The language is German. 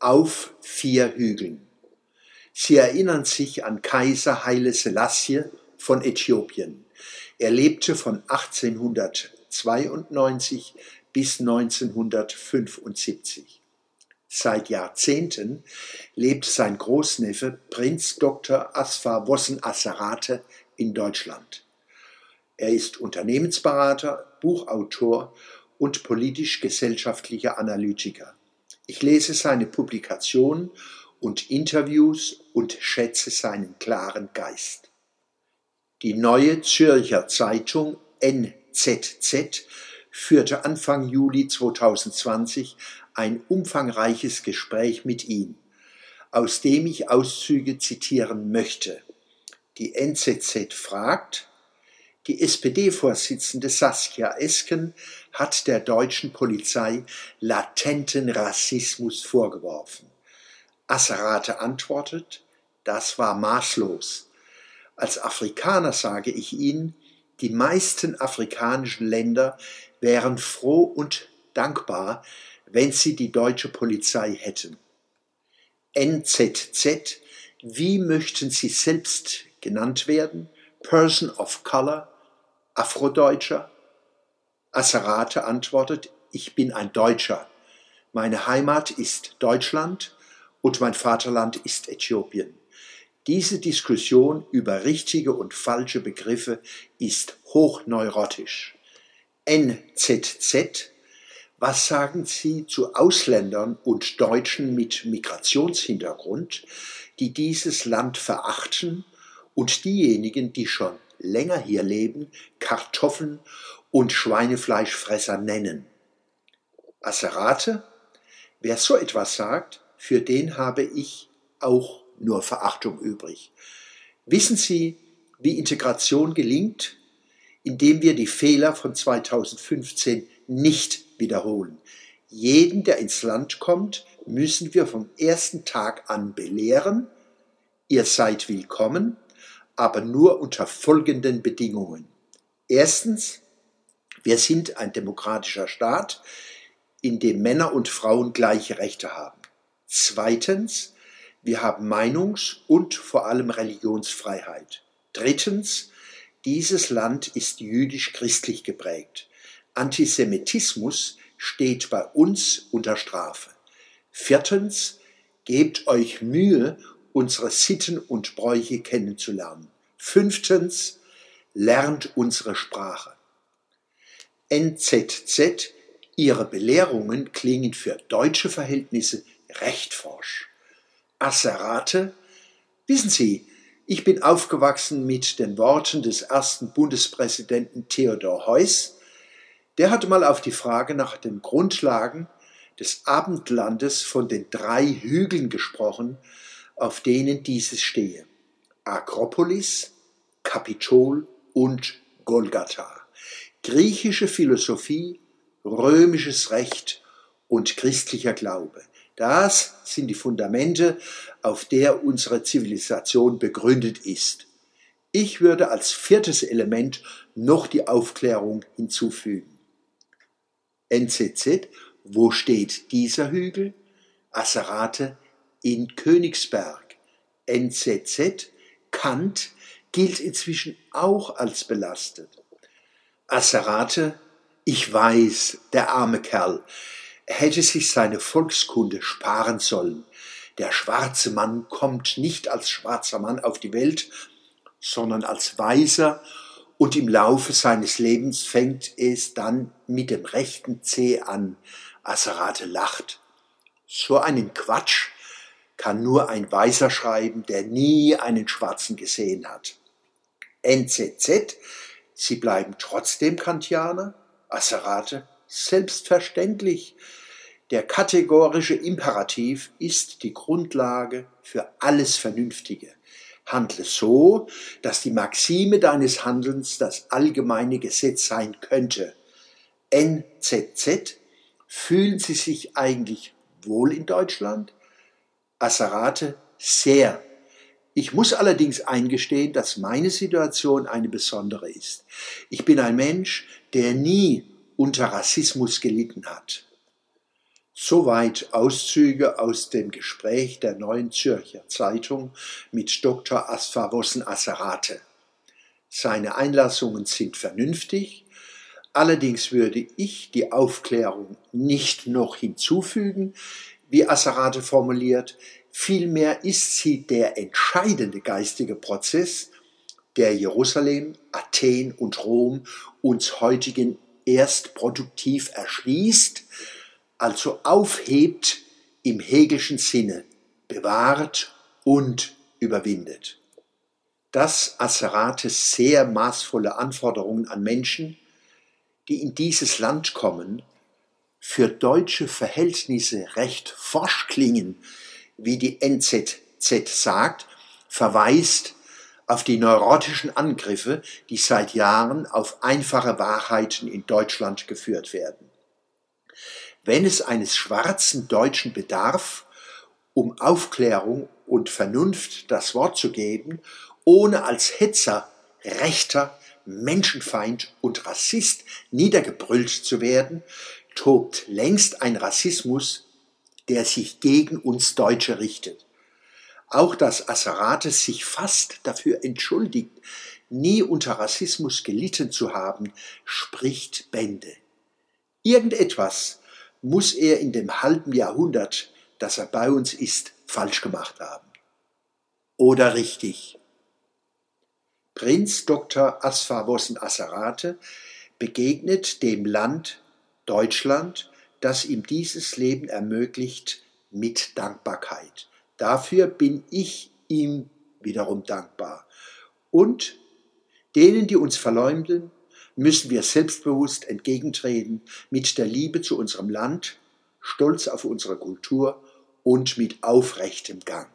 auf vier Hügeln. Sie erinnern sich an Kaiser Haile Selassie von Äthiopien. Er lebte von 1892 bis 1975. Seit Jahrzehnten lebt sein Großneffe Prinz Dr. Asfar Wossen Asserate in Deutschland. Er ist Unternehmensberater, Buchautor und politisch-gesellschaftlicher Analytiker. Ich lese seine Publikationen und Interviews und schätze seinen klaren Geist. Die neue Zürcher Zeitung NZZ führte Anfang Juli 2020 ein umfangreiches Gespräch mit ihm, aus dem ich Auszüge zitieren möchte. Die NZZ fragt, die SPD-Vorsitzende Saskia Esken hat der deutschen Polizei latenten Rassismus vorgeworfen. Asserate antwortet, das war maßlos. Als Afrikaner sage ich Ihnen, die meisten afrikanischen Länder wären froh und dankbar, wenn sie die deutsche Polizei hätten. NZZ, wie möchten Sie selbst genannt werden? Person of Color, Afrodeutscher? Asserate antwortet, ich bin ein Deutscher. Meine Heimat ist Deutschland und mein Vaterland ist Äthiopien. Diese Diskussion über richtige und falsche Begriffe ist hochneurotisch. NZZ was sagen Sie zu Ausländern und Deutschen mit Migrationshintergrund, die dieses Land verachten und diejenigen, die schon länger hier leben, Kartoffeln und Schweinefleischfresser nennen? Asserate? Wer so etwas sagt, für den habe ich auch nur Verachtung übrig. Wissen Sie, wie Integration gelingt? Indem wir die Fehler von 2015 nicht wiederholen. Jeden, der ins Land kommt, müssen wir vom ersten Tag an belehren, ihr seid willkommen, aber nur unter folgenden Bedingungen. Erstens, wir sind ein demokratischer Staat, in dem Männer und Frauen gleiche Rechte haben. Zweitens, wir haben Meinungs- und vor allem Religionsfreiheit. Drittens, dieses Land ist jüdisch-christlich geprägt. Antisemitismus steht bei uns unter Strafe. Viertens, gebt euch Mühe, unsere Sitten und Bräuche kennenzulernen. Fünftens, lernt unsere Sprache. NZZ, ihre Belehrungen klingen für deutsche Verhältnisse recht forsch. Asserate, wissen Sie, ich bin aufgewachsen mit den Worten des ersten Bundespräsidenten Theodor Heuss, der hat mal auf die Frage nach den Grundlagen des Abendlandes von den drei Hügeln gesprochen, auf denen dieses stehe. Akropolis, Kapitol und Golgatha. Griechische Philosophie, römisches Recht und christlicher Glaube. Das sind die Fundamente, auf der unsere Zivilisation begründet ist. Ich würde als viertes Element noch die Aufklärung hinzufügen. NZZ, wo steht dieser Hügel? Asserate in Königsberg. NZZ, Kant gilt inzwischen auch als belastet. Asserate, ich weiß, der arme Kerl, hätte sich seine Volkskunde sparen sollen. Der schwarze Mann kommt nicht als schwarzer Mann auf die Welt, sondern als Weiser und im Laufe seines Lebens fängt es dann mit dem rechten Zeh an. Asserate lacht. So einen Quatsch kann nur ein Weißer schreiben, der nie einen Schwarzen gesehen hat. NZZ, Sie bleiben trotzdem Kantianer? Asserate, selbstverständlich. Der kategorische Imperativ ist die Grundlage für alles Vernünftige. Handle so, dass die Maxime deines Handelns das allgemeine Gesetz sein könnte. NZZ, fühlen Sie sich eigentlich wohl in Deutschland? Asserate, sehr. Ich muss allerdings eingestehen, dass meine Situation eine besondere ist. Ich bin ein Mensch, der nie unter Rassismus gelitten hat. Soweit Auszüge aus dem Gespräch der Neuen Zürcher Zeitung mit Dr. Asfawossen Asserate. Seine Einlassungen sind vernünftig, allerdings würde ich die Aufklärung nicht noch hinzufügen, wie Asserate formuliert, vielmehr ist sie der entscheidende geistige Prozess, der Jerusalem, Athen und Rom uns heutigen erst produktiv erschließt, also aufhebt im hegelschen Sinne, bewahrt und überwindet. Das Asserates sehr maßvolle Anforderungen an Menschen, die in dieses Land kommen, für deutsche Verhältnisse recht forsch klingen, wie die NZZ sagt, verweist auf die neurotischen Angriffe, die seit Jahren auf einfache Wahrheiten in Deutschland geführt werden. Wenn es eines schwarzen Deutschen bedarf, um Aufklärung und Vernunft das Wort zu geben, ohne als Hetzer, Rechter, Menschenfeind und Rassist niedergebrüllt zu werden, tobt längst ein Rassismus, der sich gegen uns Deutsche richtet. Auch dass Asserates sich fast dafür entschuldigt, nie unter Rassismus gelitten zu haben, spricht Bände. Irgendetwas muss er in dem halben Jahrhundert, das er bei uns ist, falsch gemacht haben. Oder richtig. Prinz Dr. Asfawossen Asserate begegnet dem Land Deutschland, das ihm dieses Leben ermöglicht, mit Dankbarkeit. Dafür bin ich ihm wiederum dankbar. Und denen, die uns verleumden, müssen wir selbstbewusst entgegentreten mit der Liebe zu unserem Land, stolz auf unsere Kultur und mit aufrechtem Gang.